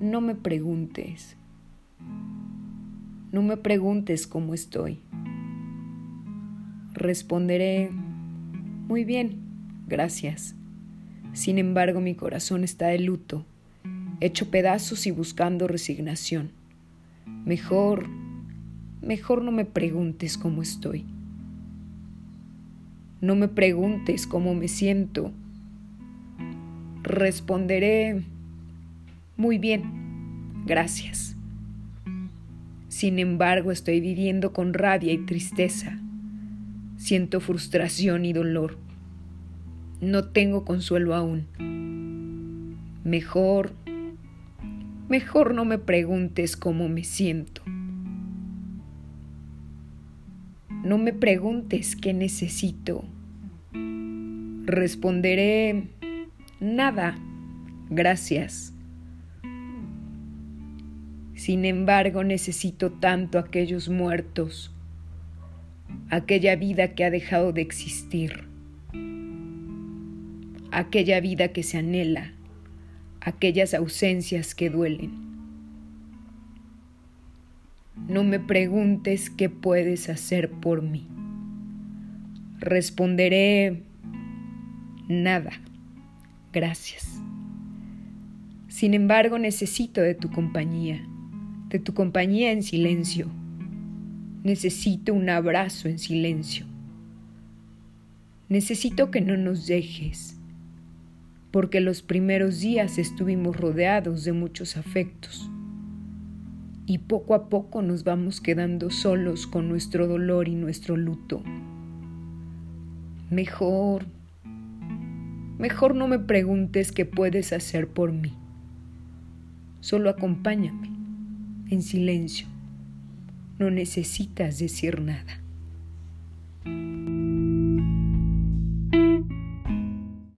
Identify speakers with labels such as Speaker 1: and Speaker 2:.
Speaker 1: No me preguntes. No me preguntes cómo estoy. Responderé, muy bien, gracias. Sin embargo, mi corazón está de luto, hecho pedazos y buscando resignación. Mejor, mejor no me preguntes cómo estoy. No me preguntes cómo me siento. Responderé, muy bien, gracias. Sin embargo, estoy viviendo con rabia y tristeza. Siento frustración y dolor. No tengo consuelo aún. Mejor, mejor no me preguntes cómo me siento. No me preguntes qué necesito. Responderé nada. Gracias. Sin embargo, necesito tanto aquellos muertos, aquella vida que ha dejado de existir, aquella vida que se anhela, aquellas ausencias que duelen. No me preguntes qué puedes hacer por mí. Responderé nada. Gracias. Sin embargo, necesito de tu compañía, de tu compañía en silencio. Necesito un abrazo en silencio. Necesito que no nos dejes, porque los primeros días estuvimos rodeados de muchos afectos y poco a poco nos vamos quedando solos con nuestro dolor y nuestro luto. Mejor, mejor no me preguntes qué puedes hacer por mí. Solo acompáñame en silencio. No necesitas decir nada.